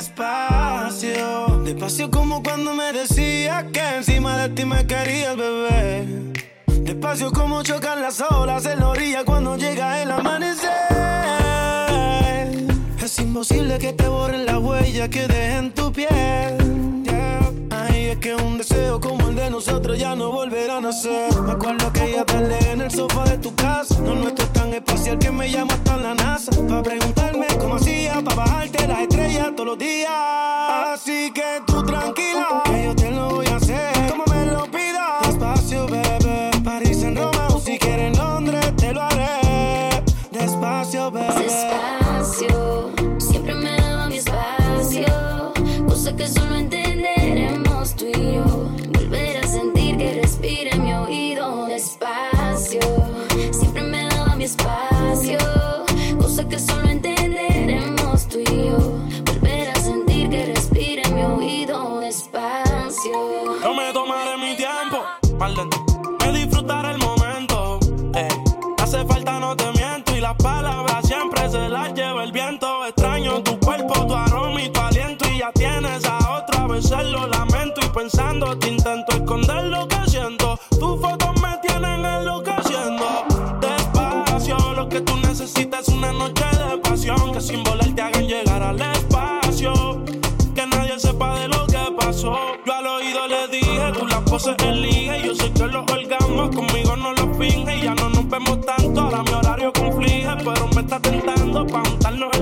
despacio. Despacio como cuando me decías que encima de ti me querías, bebé. Despacio como chocan las olas en la orilla cuando llega el amanecer. Es imposible que te borren la huella que deje en tu piel. Es que un deseo como el de nosotros ya no volverá a nacer. Me acuerdo que ella tarde en el sofá de tu casa. No nuestro es tan especial que me llama hasta la NASA. Para preguntarme cómo hacía, para bajarte las estrellas todos los días. Así que tú tranquila, que yo te lo voy a otra, a veces lo lamento. Y pensando, te intento esconder lo que siento. Tus fotos me tienen enloqueciendo. Despacio, lo que tú necesitas es una noche de pasión. Que sin volar te hagan llegar al espacio. Que nadie sepa de lo que pasó. Yo al oído le dije, tú las poses elige. Yo sé que los orgasmos conmigo no los finge. Ya no nos vemos tanto, ahora mi horario conflige. Pero me está tentando pa' juntarnos.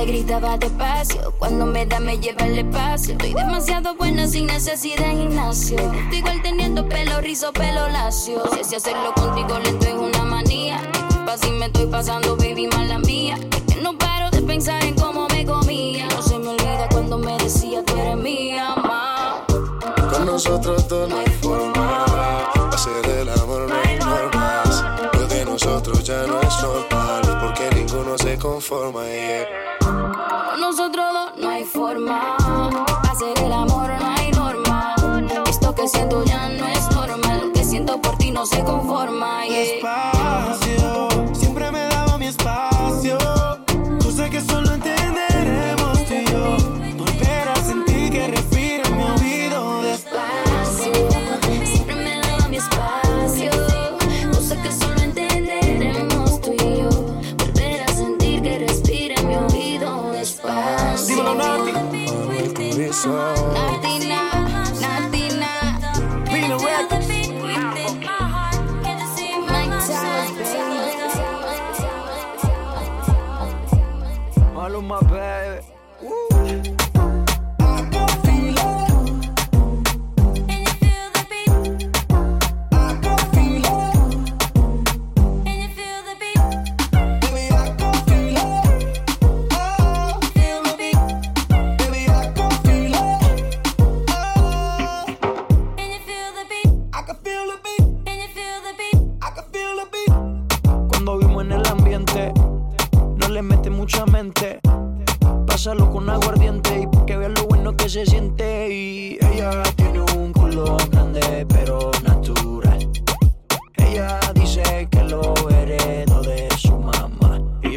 Me gritaba despacio, cuando me da me lleva el espacio. Estoy demasiado buena sin necesidad de gimnasio. Igual teniendo pelo rizo, pelo lacio. Sé si hacerlo contigo lento es una manía. Disculpa si me estoy pasando, baby, mala mía. Es que no paro de pensar en cómo me comía. No se me olvida cuando me decía tú eres mía, ma. Con nosotros dos no hay forma. Hacer el amor no hay normas. Lo de nosotros ya no es normal. Porque ninguno se conforma. Yeah. Que siento ya no es normal. Lo que siento por ti no se conforma. yeah. Despacio, siempre me daba mi espacio. Cosa que solo entenderemos tú y yo. Volver a sentir que respira en mi oído. Despacio, siempre me daba mi espacio. Cosa que solo entenderemos tú y yo. Volver a sentir que respira en mi oído. Despacio. Dímelo, Nati.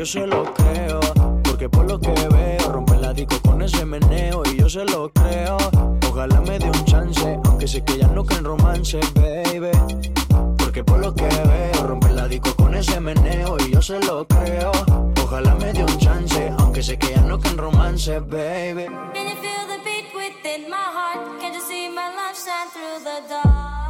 Yo se lo creo, porque por lo que veo, rompe la disco con ese meneo. Y yo se lo creo, ojalá me dé un chance, aunque sé que ya no creen romance, baby. Porque por lo que veo, rompe la disco con ese meneo y yo se lo creo. Ojalá me dé un chance, aunque sé que ya no can romance, baby. Can you feel the beat within my heart? Can you see my love shine through the dark?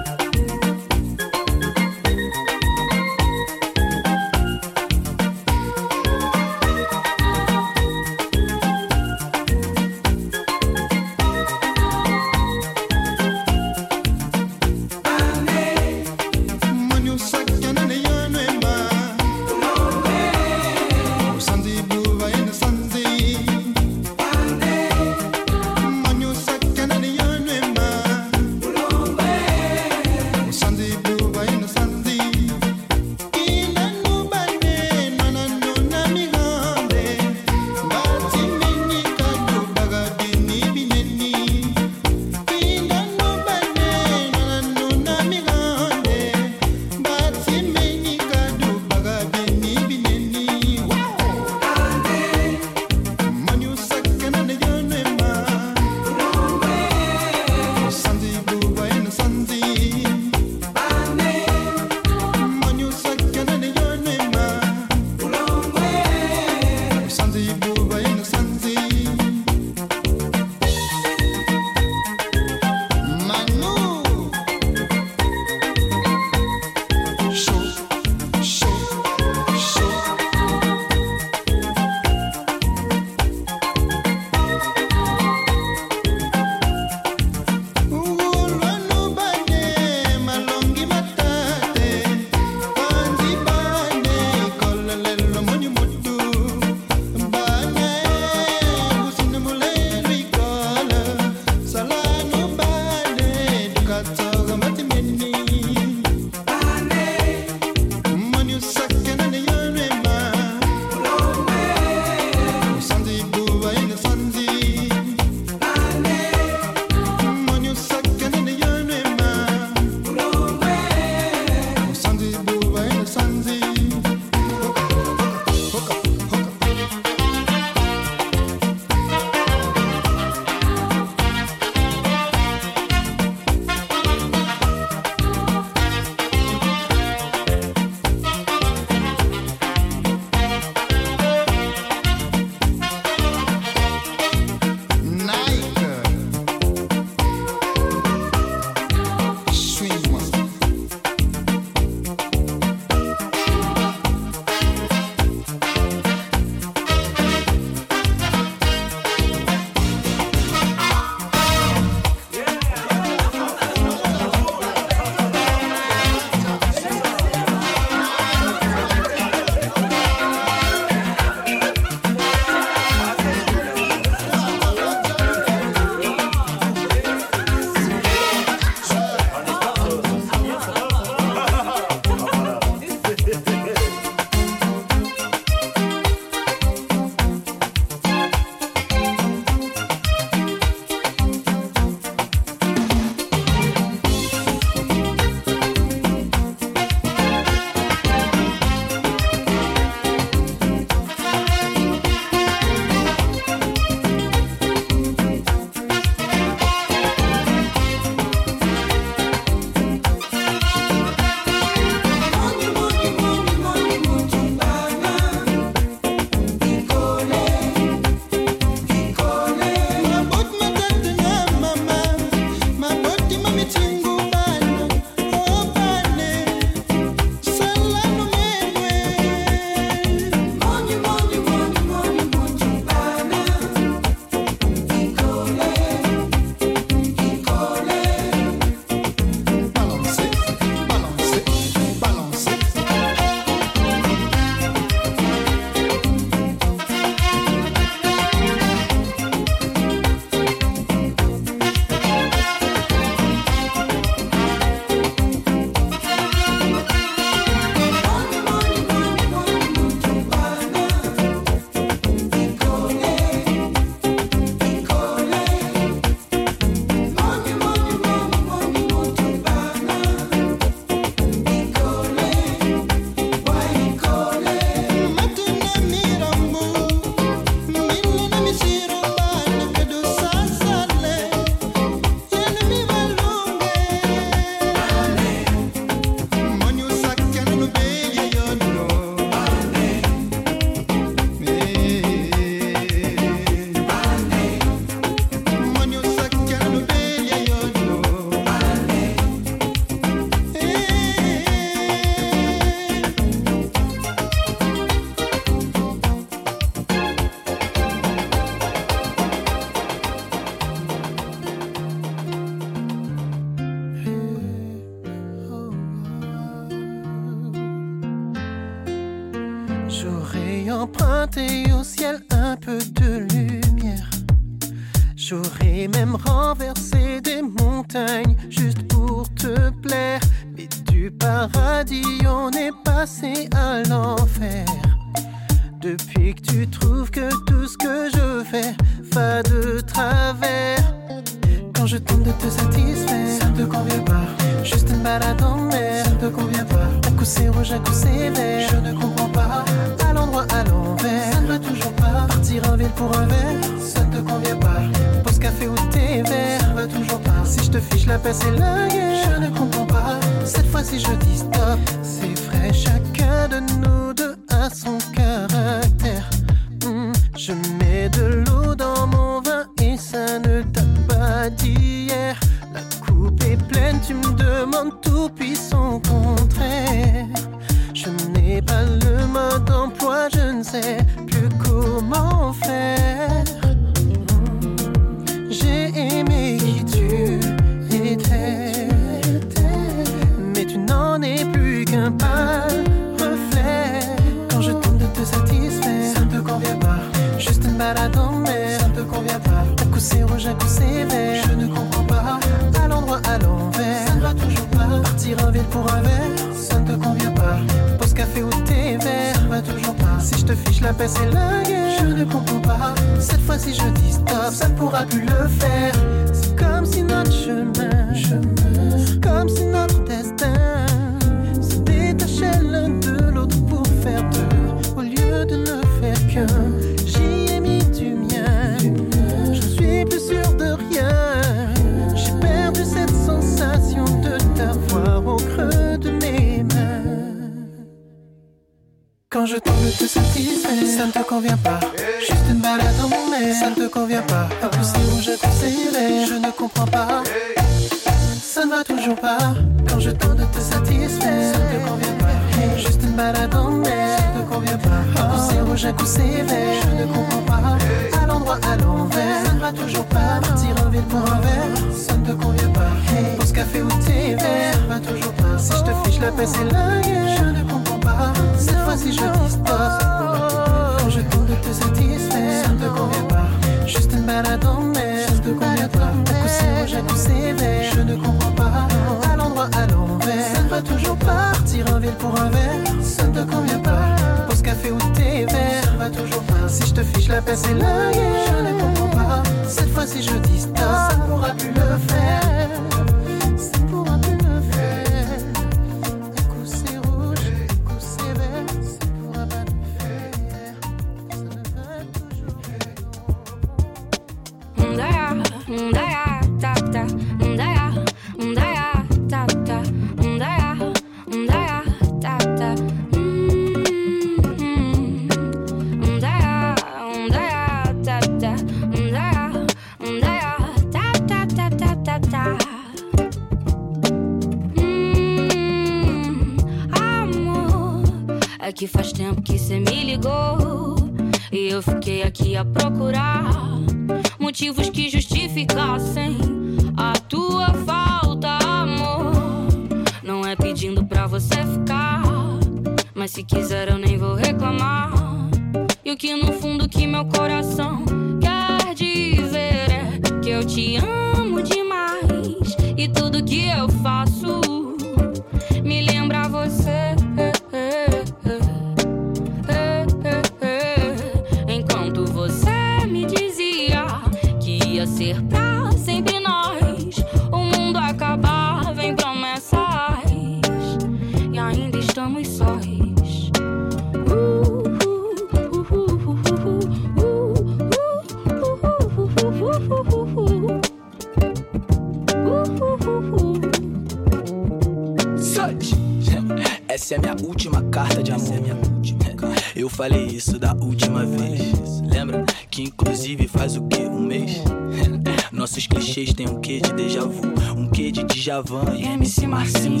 MC Marcinho.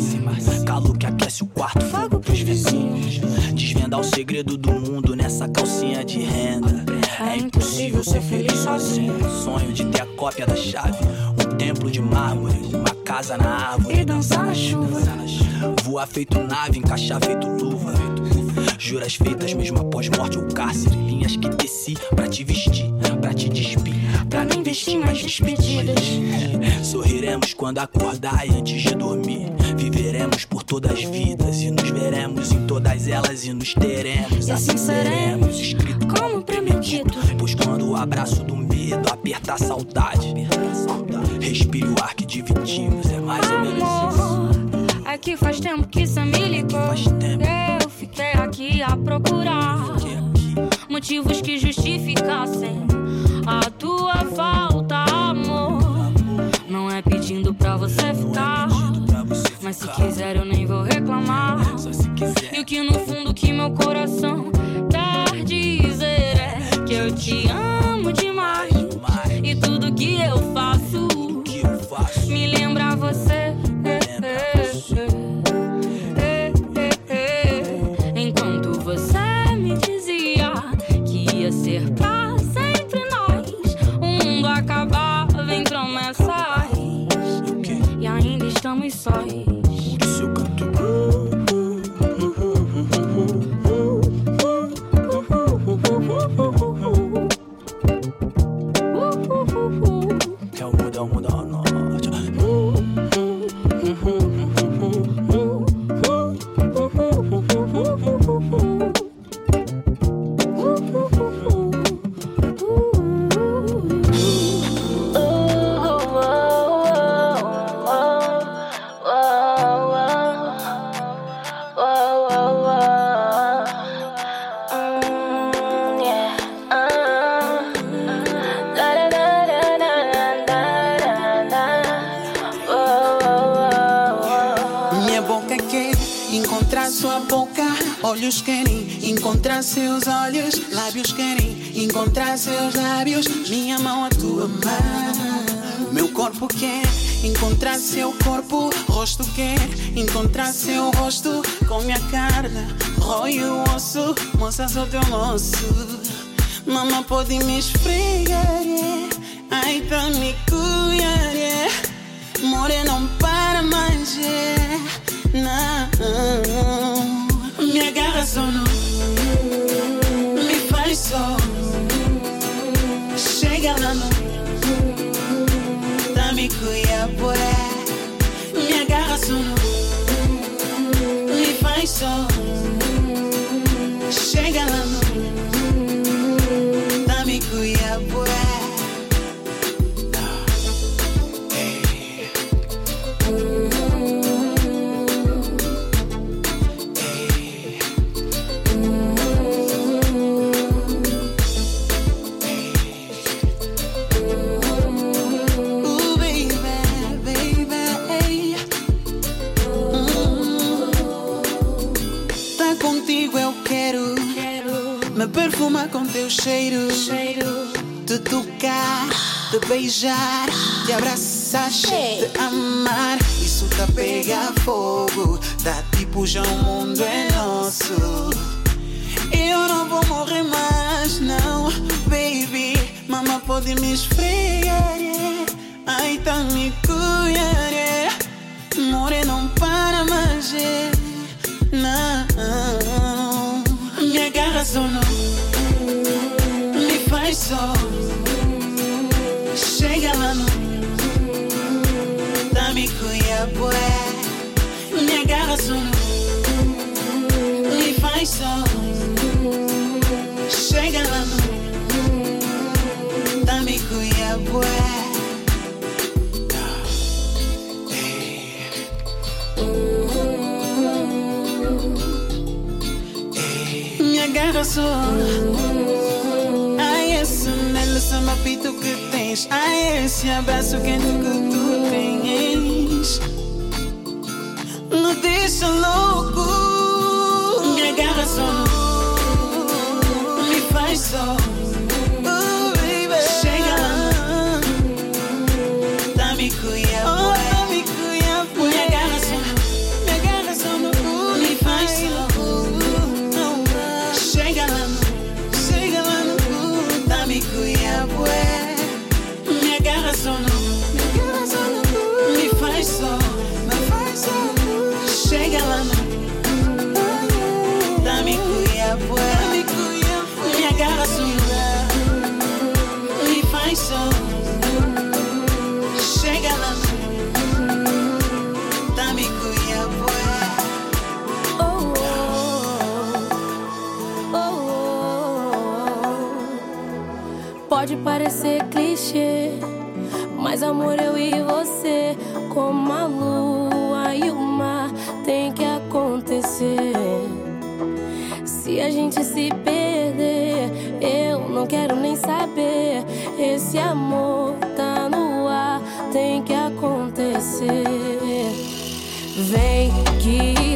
calor que aquece o quarto, fogo pros vizinhos. Desvendar o segredo do mundo nessa calcinha de renda. É impossível ser feliz sozinho. Sonho de ter a cópia da chave. Um templo de mármore, uma casa na árvore. E dançar na chuva. Voar feito nave, encaixar feito luva. Juras feitas mesmo após morte ou cárcere. Linhas que teci pra te vestir, pra te despir. Pra não investir, mas despedir. Quando acordar e antes de dormir. Viveremos por todas as vidas e nos veremos em todas elas e nos teremos. E assim seremos, escrito como prometido. Pois quando o abraço do medo aperta a saudade, Olhos querem encontrar seus olhos. Lábios querem encontrar seus lábios. Minha mão a tua mão. Meu corpo quer encontrar seu corpo. Rosto quer encontrar seu rosto. Com minha carne, rói o osso. Moça, sou teu moço. Mama pode me esfregar, yeah. Ai, tá me cuidar, yeah. More não para mais, yeah. Não sono, mi fai so, chega lá no, da mi cuia boé, Mi agarra sono, mi fai so. Me perfumar com teu cheiro, te tocar, te beijar, te abraçar, te amar. Isso tá pega fogo, tá tipo já o mundo é nosso. Eu não vou morrer mais, não, baby. Mama pode me esfregar, yeah. ai tá me cuidar, yeah. More não para mais, yeah. não. Me agarra só, não, sol. Chega lá no Dame Cuiabué. Me agarra sol Me faz sol. Chega lá no Dame Cuiabué. Me agarra sono pito que tens Ai, esse abraço quente que tu tens Me deixa louco Me agarra só me faz só. pode parecer clichê, mas amor eu e você, como a lua e o mar, tem que acontecer. Se a gente se perder, eu não quero nem saber. Esse amor tá no ar, tem que acontecer. Vem que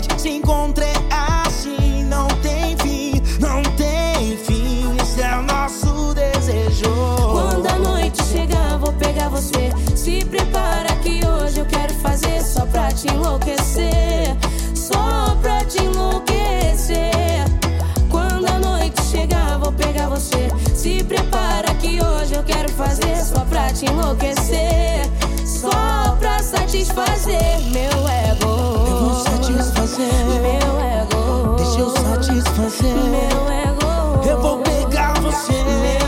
gente se encontre assim. Não tem fim, não tem fim. Esse é o nosso desejo. Quando a noite chegar, vou pegar você. Se prepara que hoje eu quero fazer só pra te enlouquecer. Só pra te enlouquecer. Quando a noite chegar, vou pegar você. Se prepara que hoje eu quero fazer só pra te enlouquecer. Só pra satisfazer meu ego satisfazer. Meu ego. Deixa eu satisfazer. Meu ego. Eu vou pegar você. Meu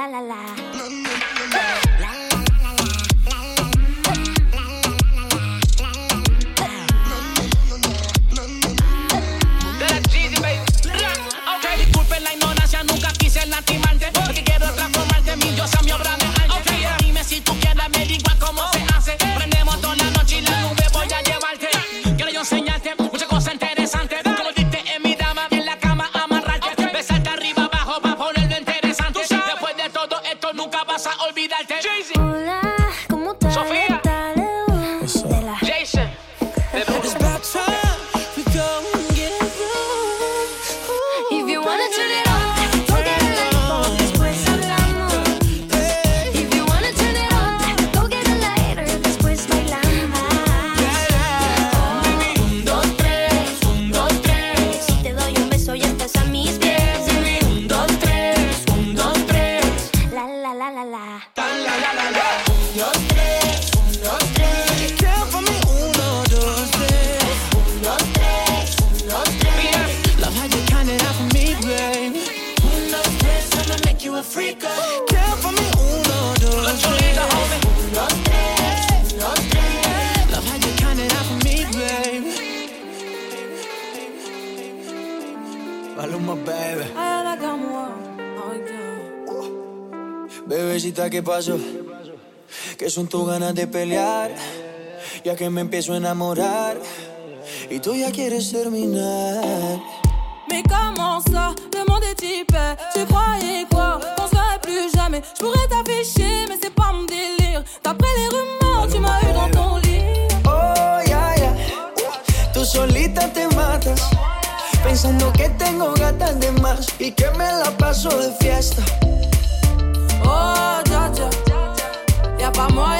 啦啦啦。que me empiezo a enamorar. Y tú ya quieres terminar. Mais comment ça Demandez type Tu croyais quoi? Qu'on serait plus jamais. Je pourrais t'afficher mais c'est pas mon délire. D'après les rumeurs tu m'as eu dans ton lit. Oh yeah yeah tu solita te matas Pensando que tengo gatas de más Y que me la paso de fiesta. Oh ya ya. Y'a pas moyen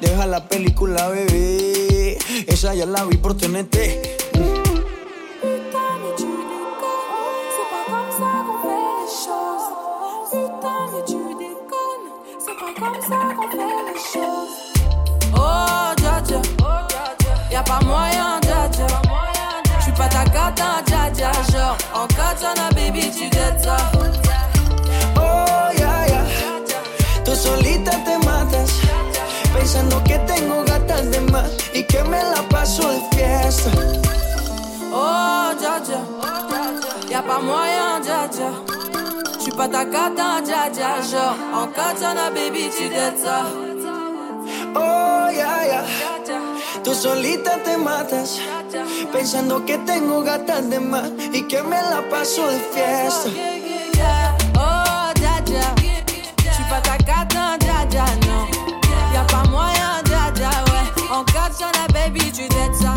Deja la pellicule, baby. Essa, ya la vie. Putain, mais tu déconnes. C'est pas comme ça qu'on fait les choses. Putain, mais tu déconnes. C'est pas comme ça qu'on fait les choses. Oh, Dja Dja. Y'a pas moyen, Dja Je suis pas ta cata, Dja Dja. Genre, en cata, baby, tu getta. pensando que tengo gatas de más y que me la paso de fiesta. Oh, ya, ya. Y'a pas moyen, ya, ya. J'suis pas ta cata, ya, ya, ya. En katana, baby, tu dettes. Oh, ya, ya. Tú solita te matas. Pensando que tengo gatas de más y que me la paso de fiesta. Actionnaire, baby, tu dettes ça.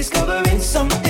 discovering something.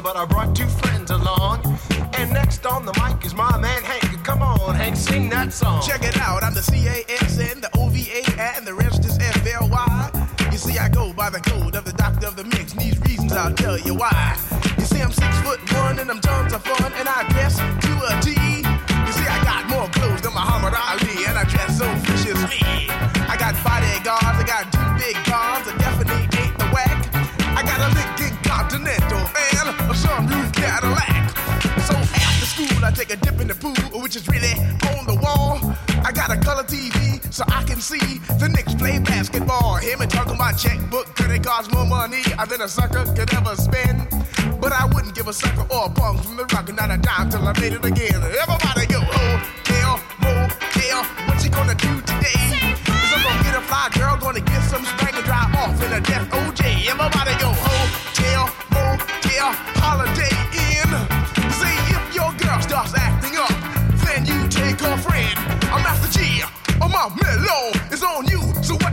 but I brought two friends along. And next on the mic is my man Hank. Come on, Hank, sing that song. Check it out. I'm the C A S N, the O V A, and the register's F L Y. You see, I go by the code of the doctor of the mix. And these reasons I'll tell you why. You see, I'm six foot one, and I'm tons of fun, and I guess to a T. You see, I got more clothes than Muhammad Ali, and I dress so viciously. In the pool, which is really on the wall. I got a color TV so I can see the Knicks play basketball. Him and talking my checkbook, could it cost more money than a sucker could ever spend? But I wouldn't give a sucker or a punk from the rock not a dime till I made it again. Everybody go, oh, hotel, motel, what you gonna do today? Is I'm gonna get a fly girl, gonna get some spank and drive off in a death OJ. Everybody go, hotel,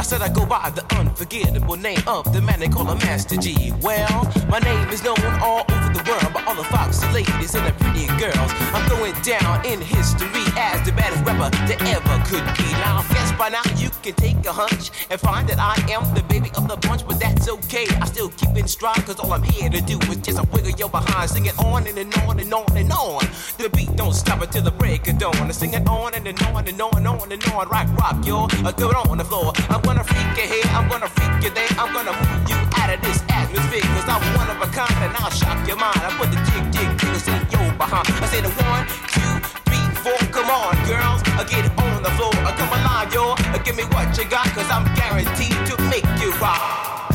I said I go by the unforgettable name of the man they call a Master G. Well, my name is known all over the world by all the foxy ladies and the pretty girls. I'm going down in history as the baddest rapper that ever could be. Now, I guess by now you can take a hunch and find that I am the baby of the bunch, but that's okay. I still keep in stride, cause all I'm here to do is just a wiggle your behind, sing it on and, and on and on and on. The beat don't stop until the break of dawn. I sing it on and, and on and on and on and on. Rock, rock, yo, do it on the floor. I'm gonna freak you here, I'm gonna freak you there, I'm gonna move you out of this atmosphere, cause I'm one of a kind and I'll shock your mind. I put the jig, jig, jiggles in your behind. I say the one, two, three, four, come on, girls, I get on the floor. I come alive, yo, give me what you got, cause I'm guaranteed to make you rock.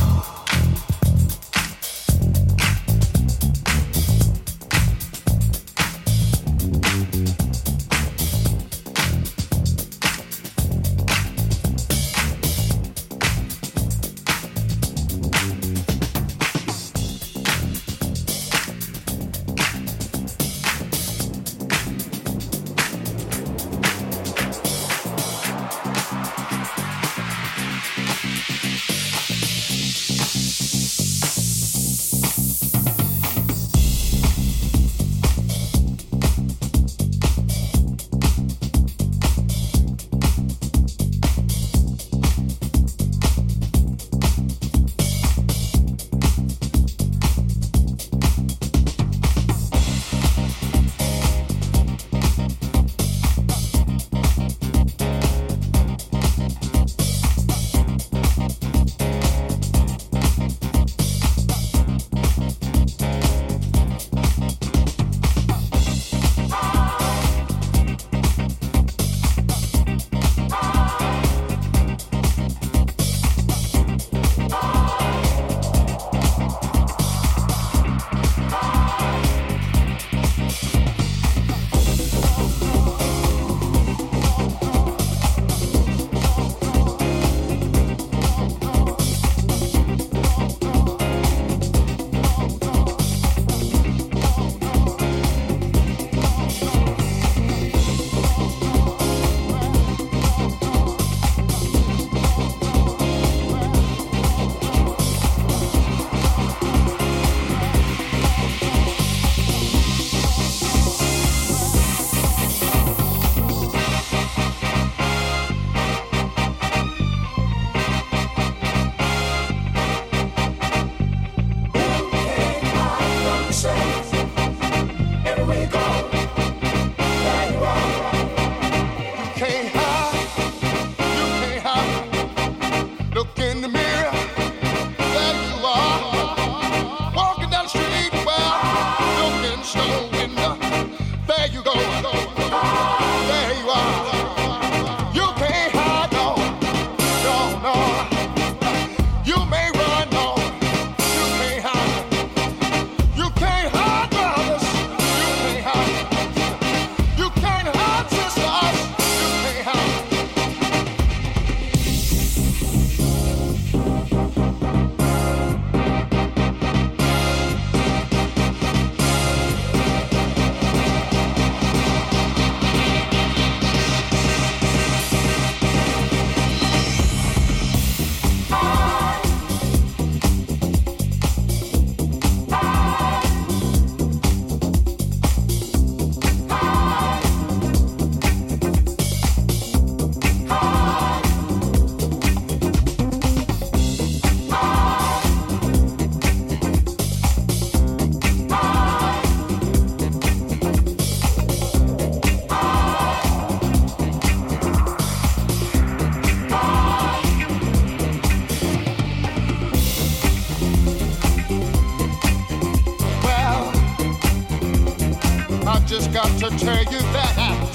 just got to tell you that.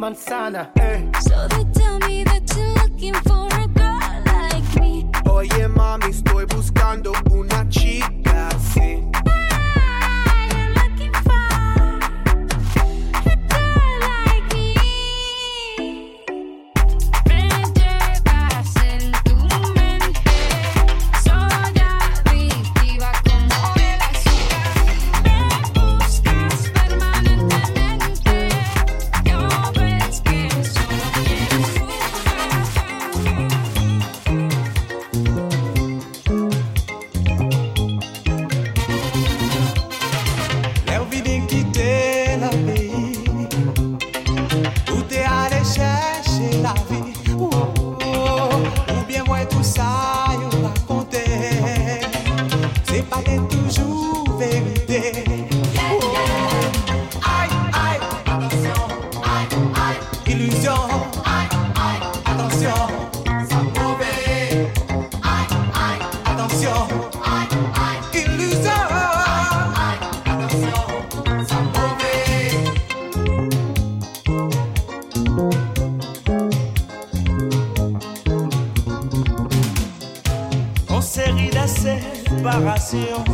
Manzana. barracinho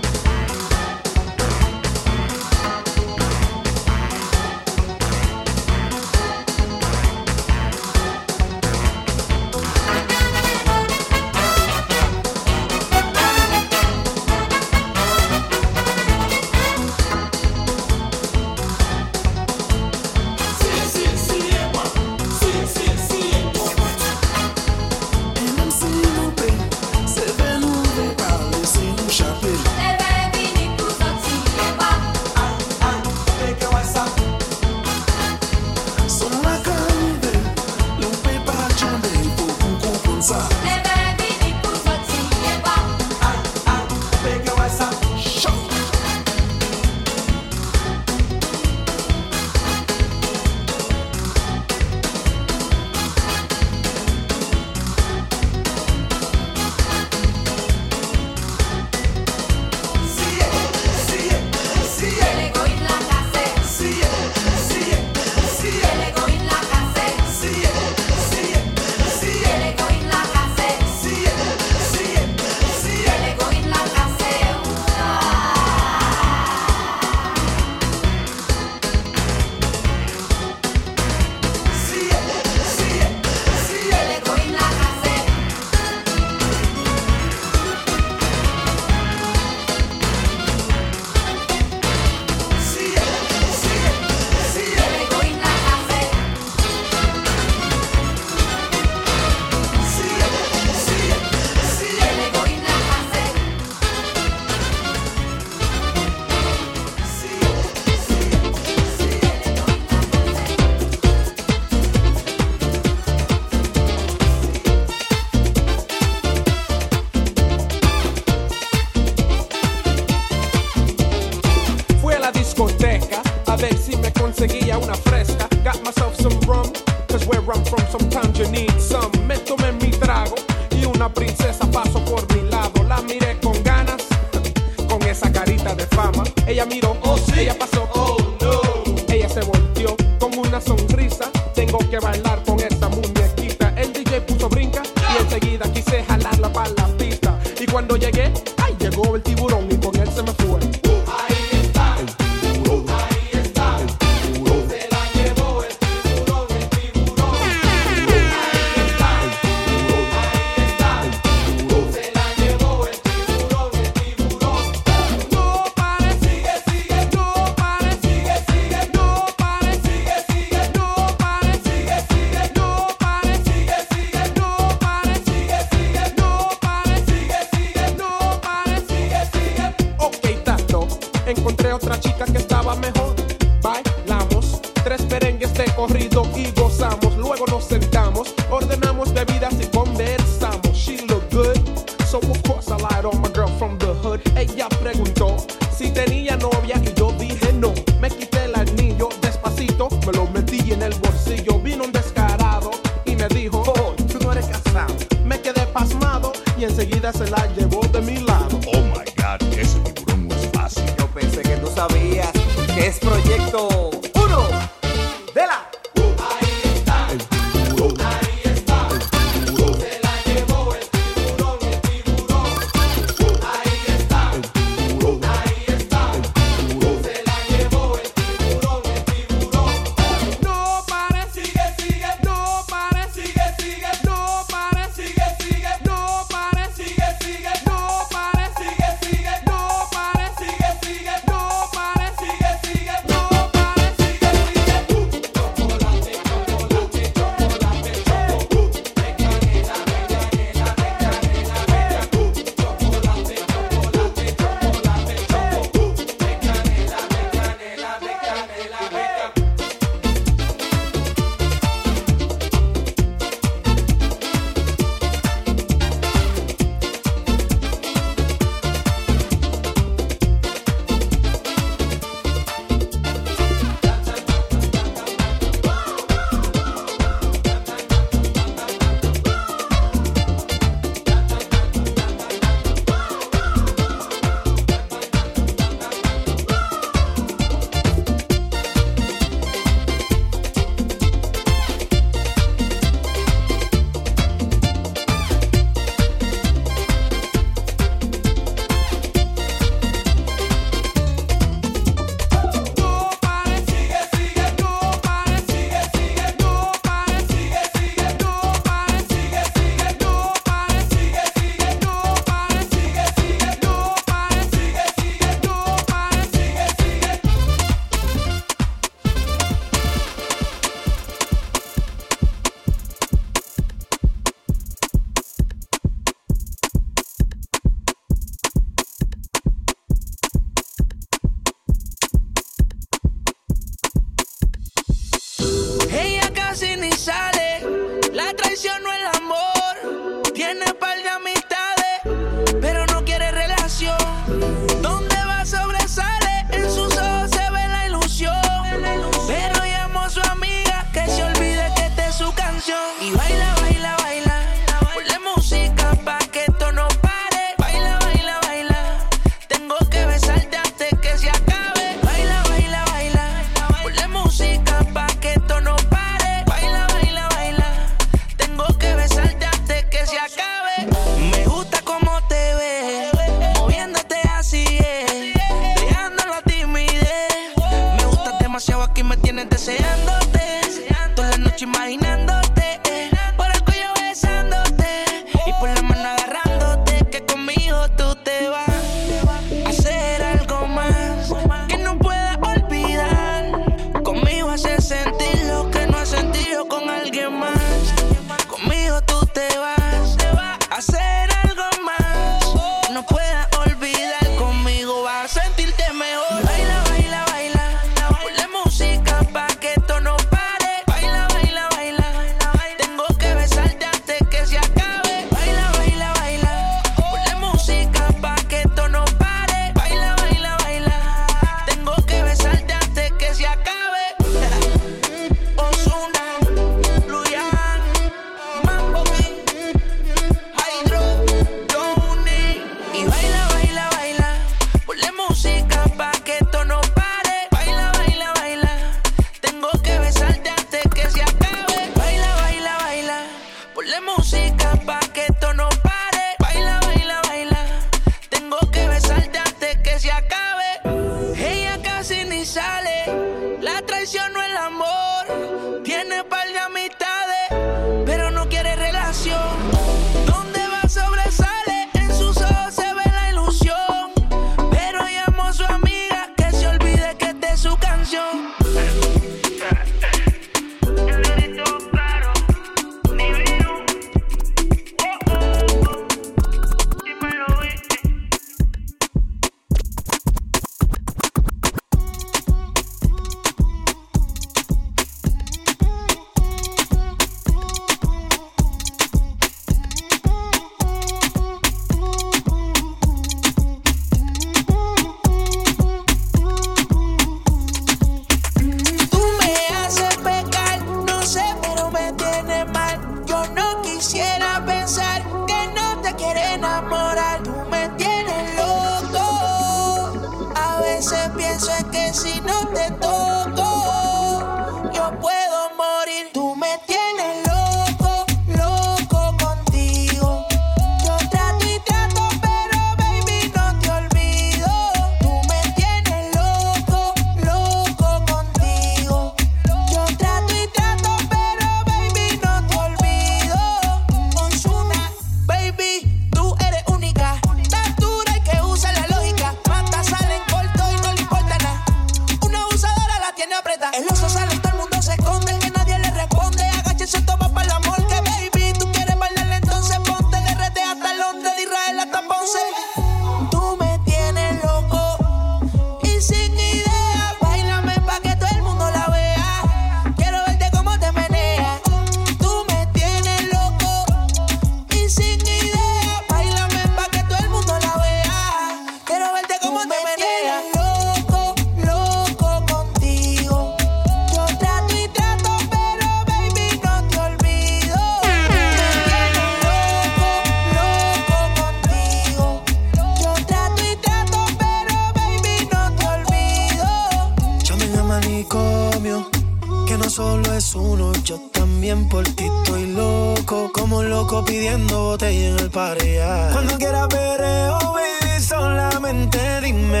loco pidiendo botella en el paría. Cuando quieras perreo, baby, solamente dime.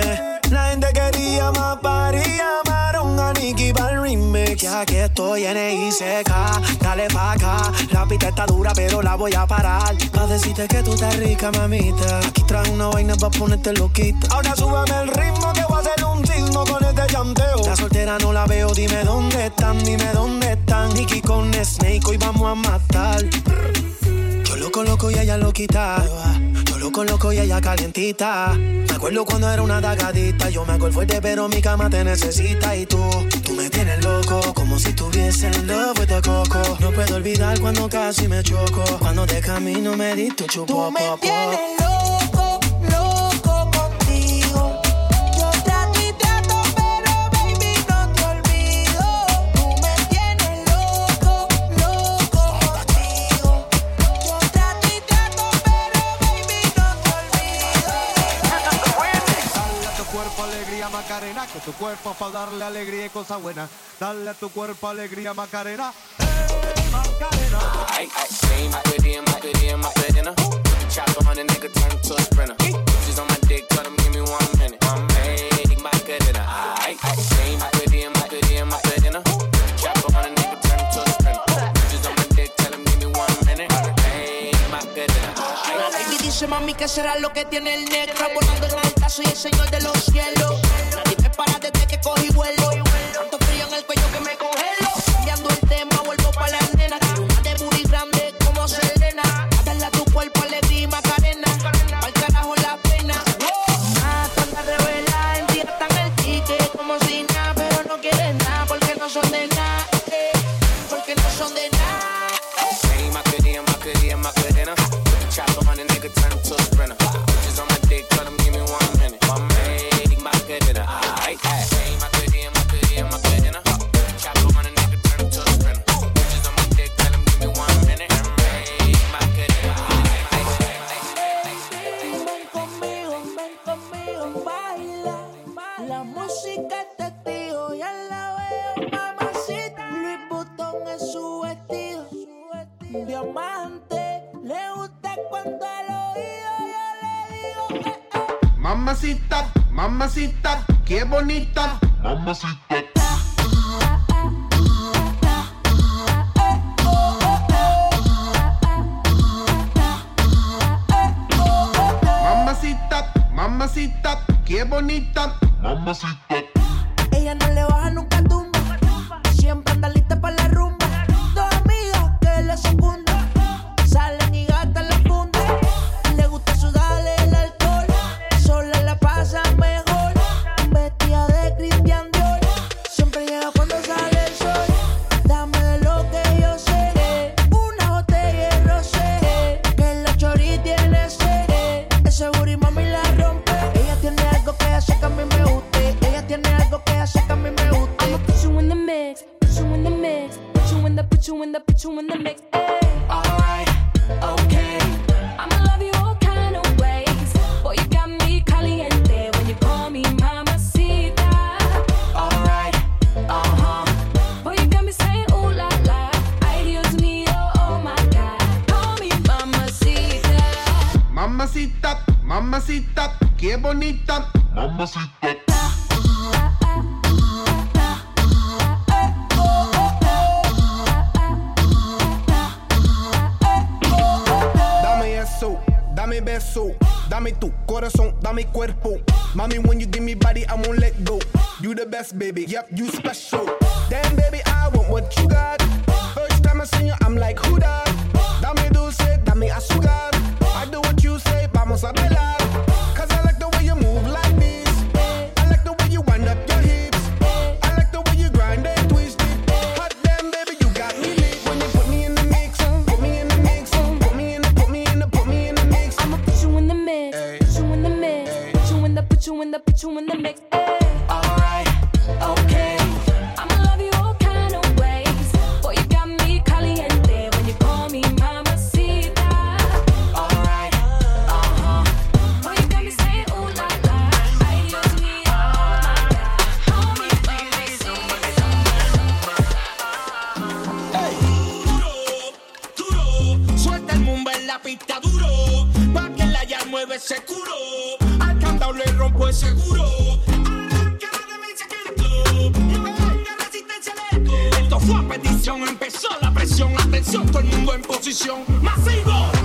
La gente quería más paría a Nicky el remix. Ya que estoy en ICK, dale pa' acá. La pita está dura, pero la voy a parar. Pa' decirte que tú estás rica, mamita. Aquí trae una vaina pa' ponerte loquita. Ahora súbeme el ritmo que voy a hacer un ritmo con este llanteo. La soltera no la veo, dime dónde están, dime dónde están. Nicky con Snake, hoy vamos a matar. Yo lo coloco y ella lo quita. Yo lo coloco y ella calientita. Me acuerdo cuando era una dagadita. Yo me acuerdo fuerte, pero mi cama te necesita. Y tú, tú me tienes loco, como si tuviese en love with coco. No puedo olvidar cuando casi me choco. Cuando te camino me di tu chupo. Tú me tienes loco. Macarena, que tu cuerpo para darle alegría y cosa buena. Dale a tu cuerpo alegría, Macarena. ¡Eh, Macarena! Ay, ay, same, my goodie and my goodie and my banana. Chop on a nigga, turn to a sprinter. Bitches on my dick, tell them give me one minute. My man, Macarena. Ay, ay, same, my goodie and my goodie and my banana. Chop on a nigga, turn to a sprinter. Bitches on my dick, tell them give me one minute. Ay, Macarena. Ay, ay, dice mami que será lo que tiene el negro, volando en altazo y el señor de los cielos. para de todo el mundo en posición. Masivo.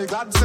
Me glad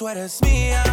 tú eres mía,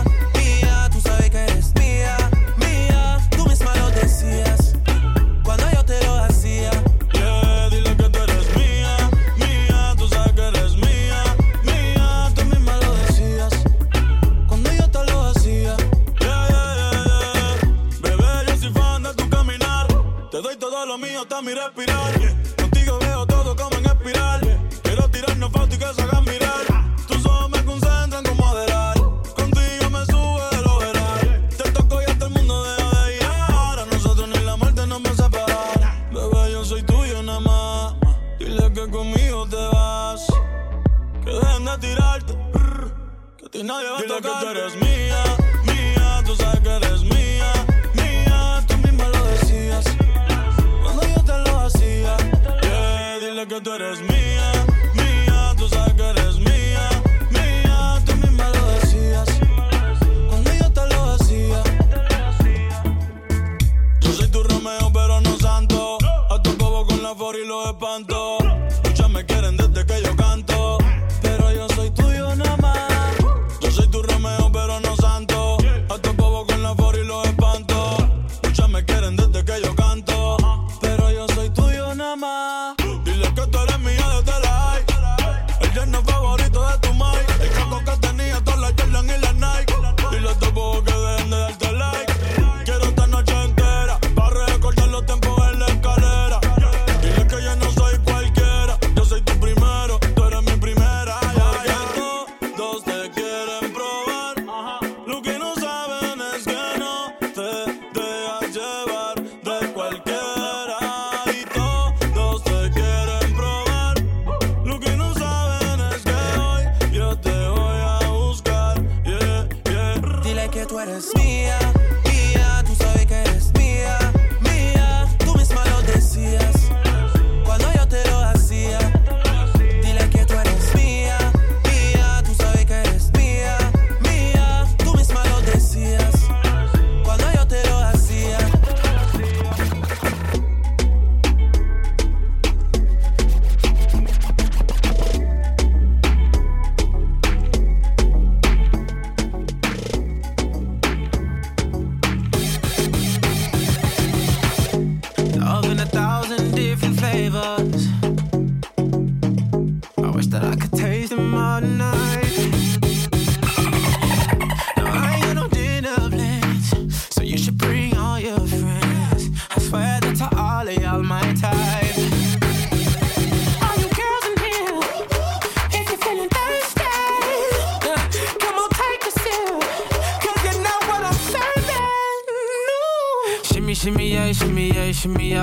to me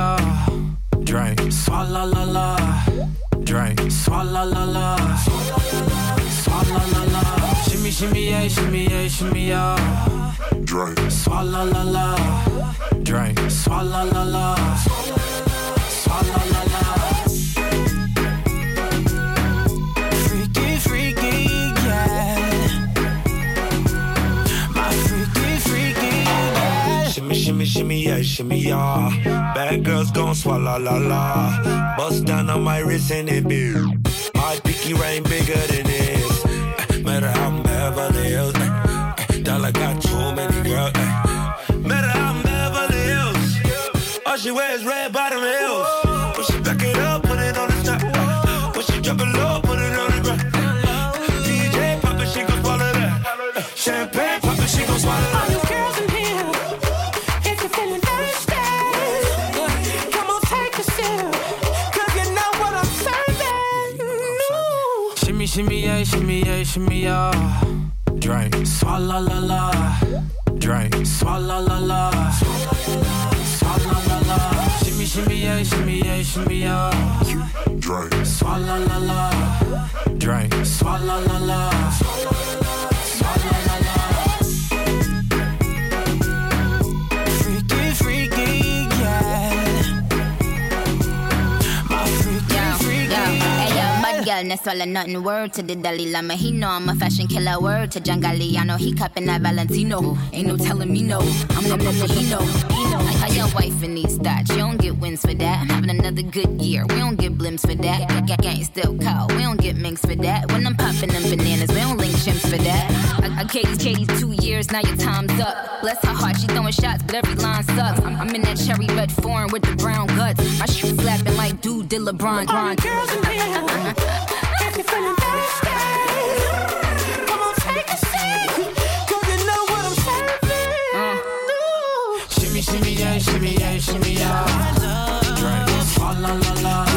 My pinky ring bigger than this. Eh, Matter how I'm Beverly Hills. eh, eh, Dollar got too many girls. Matter how I'm Beverly Hills. All she wears red bottom heels. When she back it up, put it on the top. When she drop it low, Shimmy, yeah, shimmy, yeah, shimmy, yeah. Drink, swalla la la. Drink, swalla la la. Swalla la la. Shimmy, shimmy, yeah, shimmy, yeah, shimmy, yeah. Drink, swalla la la. Drink, swalla la la. Swalla la la. Girl, no swallow nothing. Word to the Dalai Lama, he know I'm a fashion killer. Word to John Galliano, he cupping that Valentino. Ain't no telling me no, I'm the Filipino. Like how your wife in these thoughts, you don't get wins for that. I'm having another good year, we don't get blimps for that. Gang- Gang still call, we don't get minks for that. When I'm popping them bananas, we don't link chimps for that. I, I Katie's Katie's two years, now your time's up. Bless her heart, she throwing shots, but every line sucks. I'm, I'm in that cherry red foreign with the brown guts. My shoe slapping like dude did LeBron. All you girls in here, if you're feeling thirsty, shimmy, shimmy, yeah. Drink, swalla la la.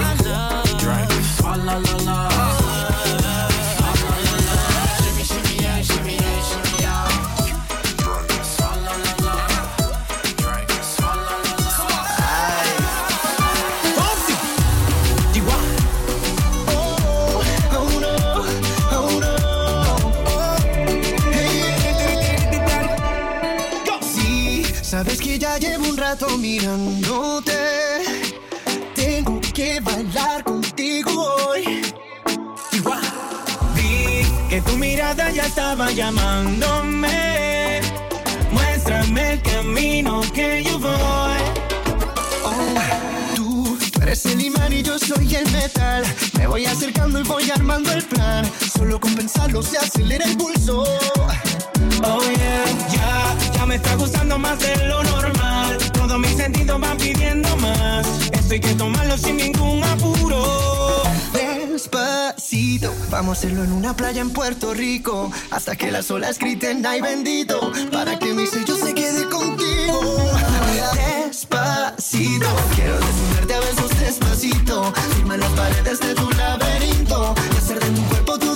Rato mirándote. Tengo que bailar contigo hoy. Vi que tu mirada ya estaba llamándome. Muéstrame el camino que yo voy. Tú, tú eres el imán y yo soy el metal. Me voy acercando y voy armando el plan. Solo con pensarlo se acelera el pulso. Oh yeah, ya, ya me está gustando más de lo normal. Todos mis sentidos van pidiendo más. Esto hay que tomarlo sin ningún apuro. Despacito, vamos a hacerlo en una playa en Puerto Rico. Hasta que las olas griten, ay bendito. Para que mi sello se quede contigo. Despacito, quiero desnudarte a besos despacito. Firma las paredes de tu laberinto. Y hacer de mi cuerpo todo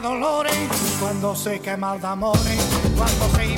dolores, cuando se quema el amor, cuando se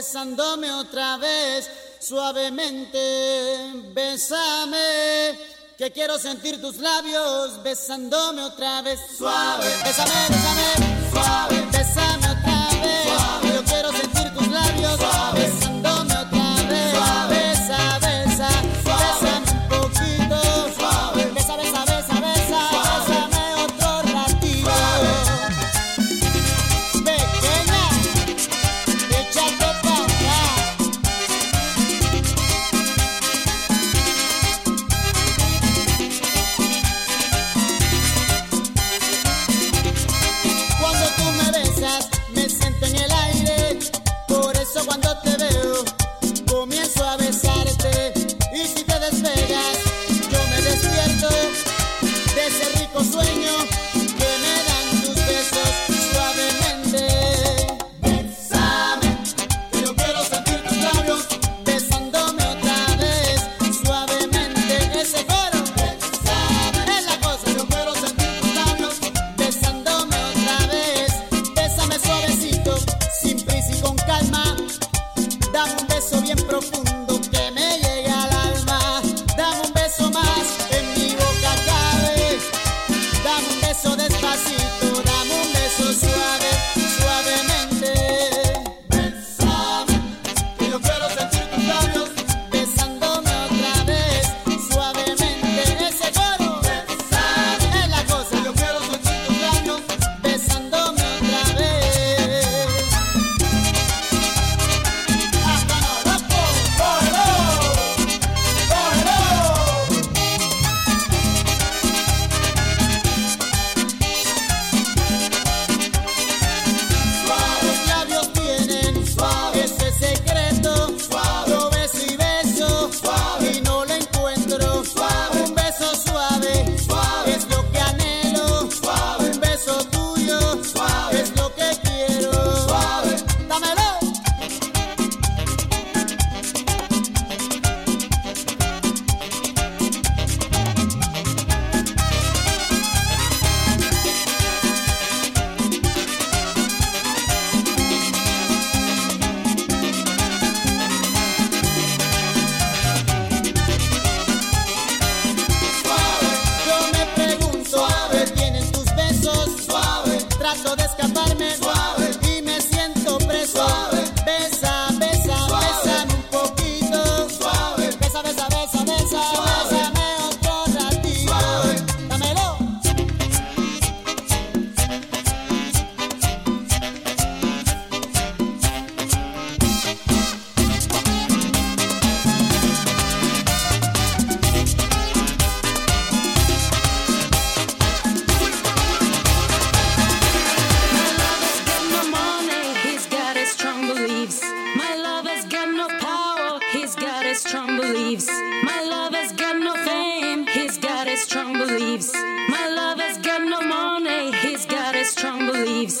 besándome otra vez, suavemente, besame, que quiero sentir tus labios besándome otra vez, suave, besame, besame, suave. beliefs. My lover's got no money, he's got his strong beliefs.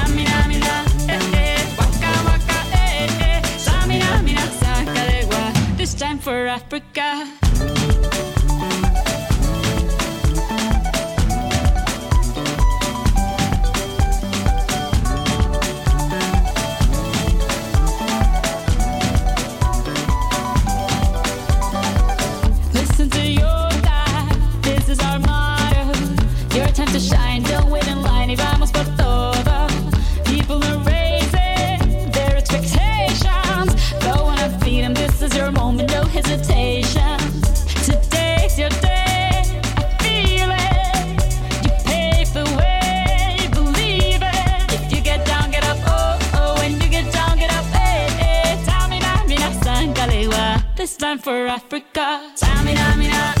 for Africa. time for Africa. Samina, time.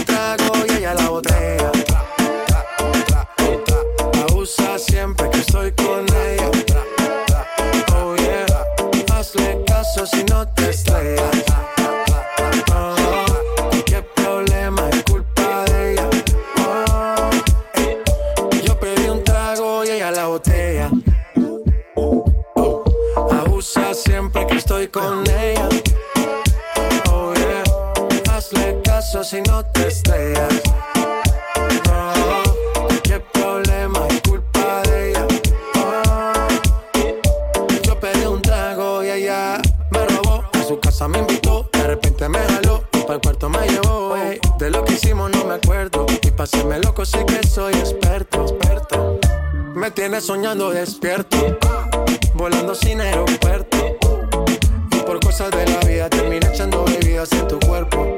si no te estrellas. Qué problema es culpa de ella. Yo pedí un trago y ella me robó. A su casa me invitó, de repente me jaló y para el cuarto me llevó. De lo que hicimos no me acuerdo y pa' hacerme loco sí que soy experto, experto. Me tiene soñando despierto, volando sin aeropuerto. Y por cosas de la vida terminé echando bebidas en tu cuerpo.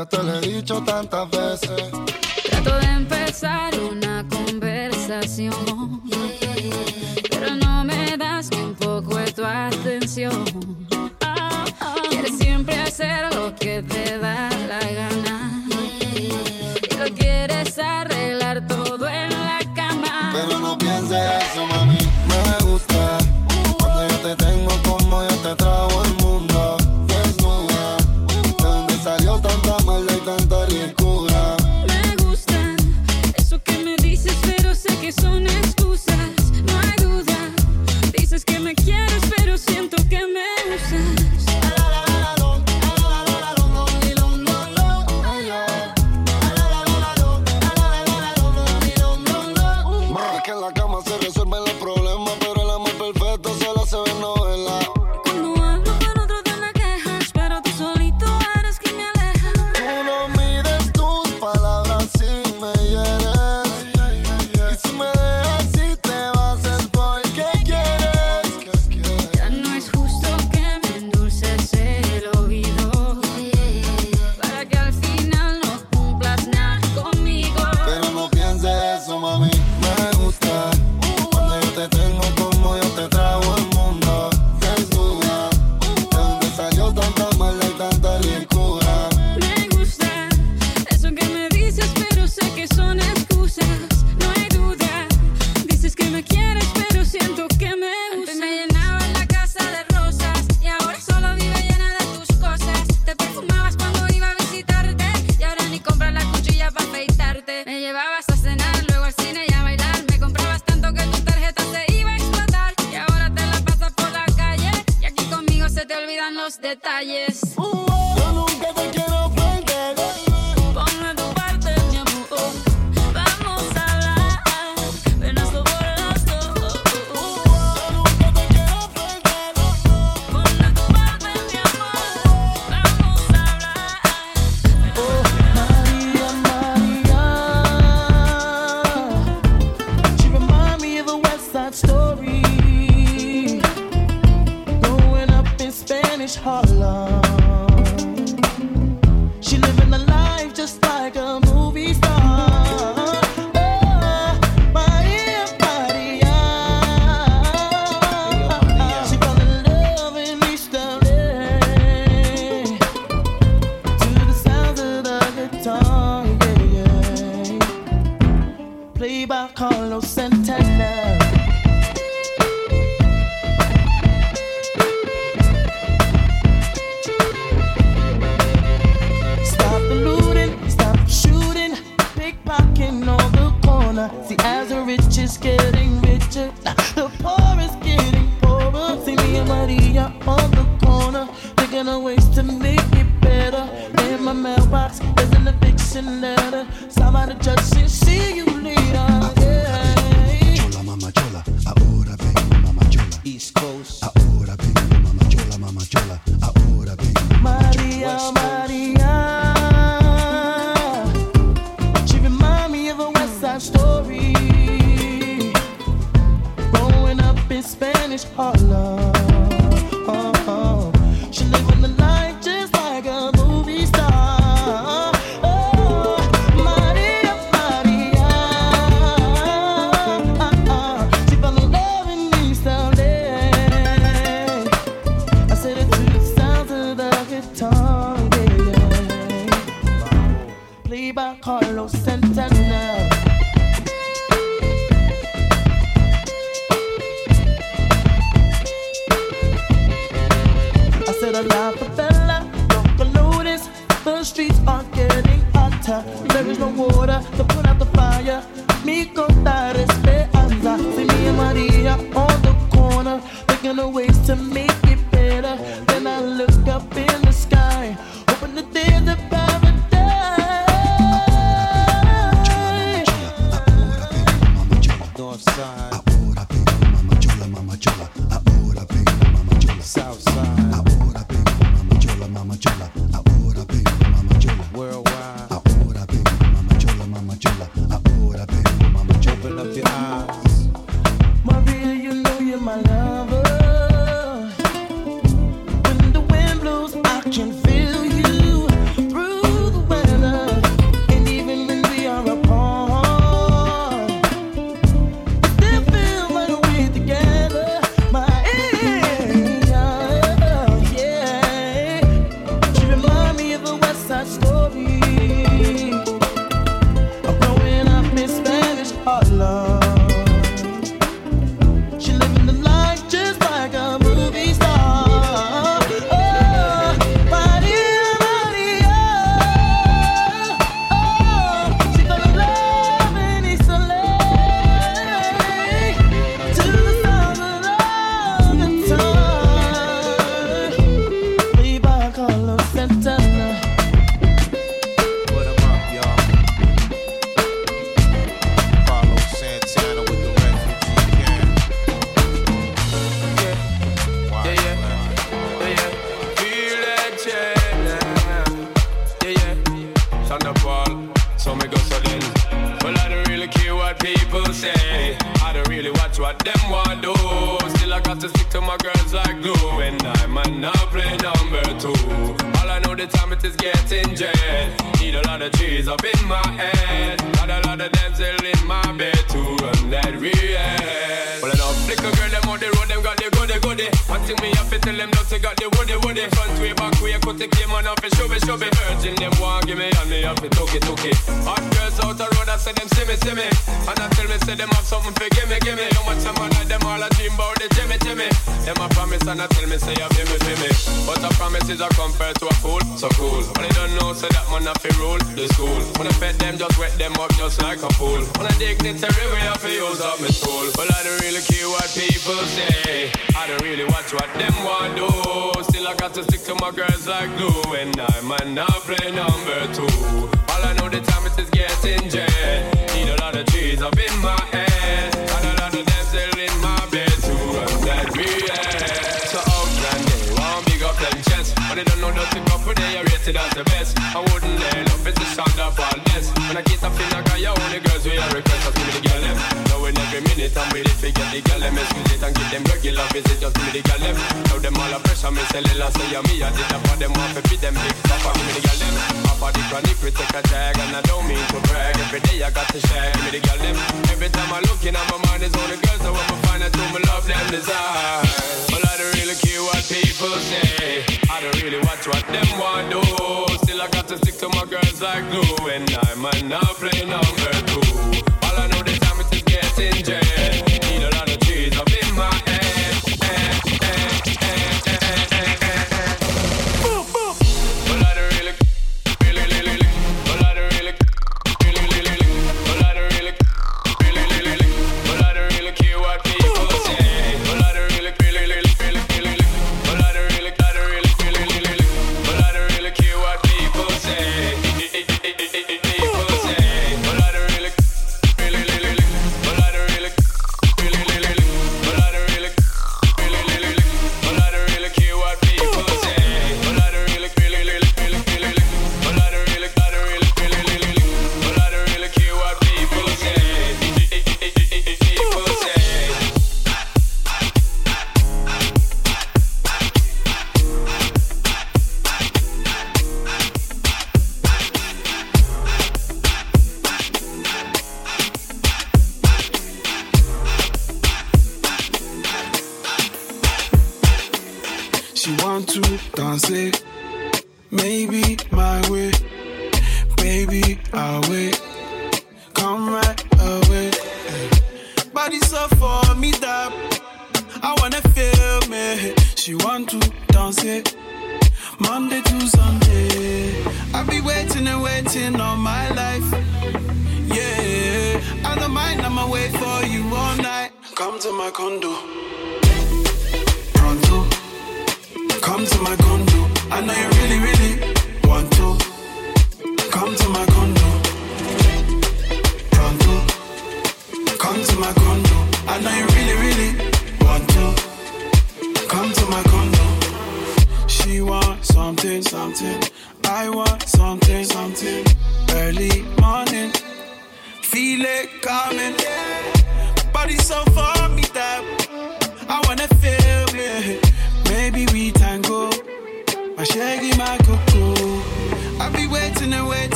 Yo te lo he dicho tantas veces.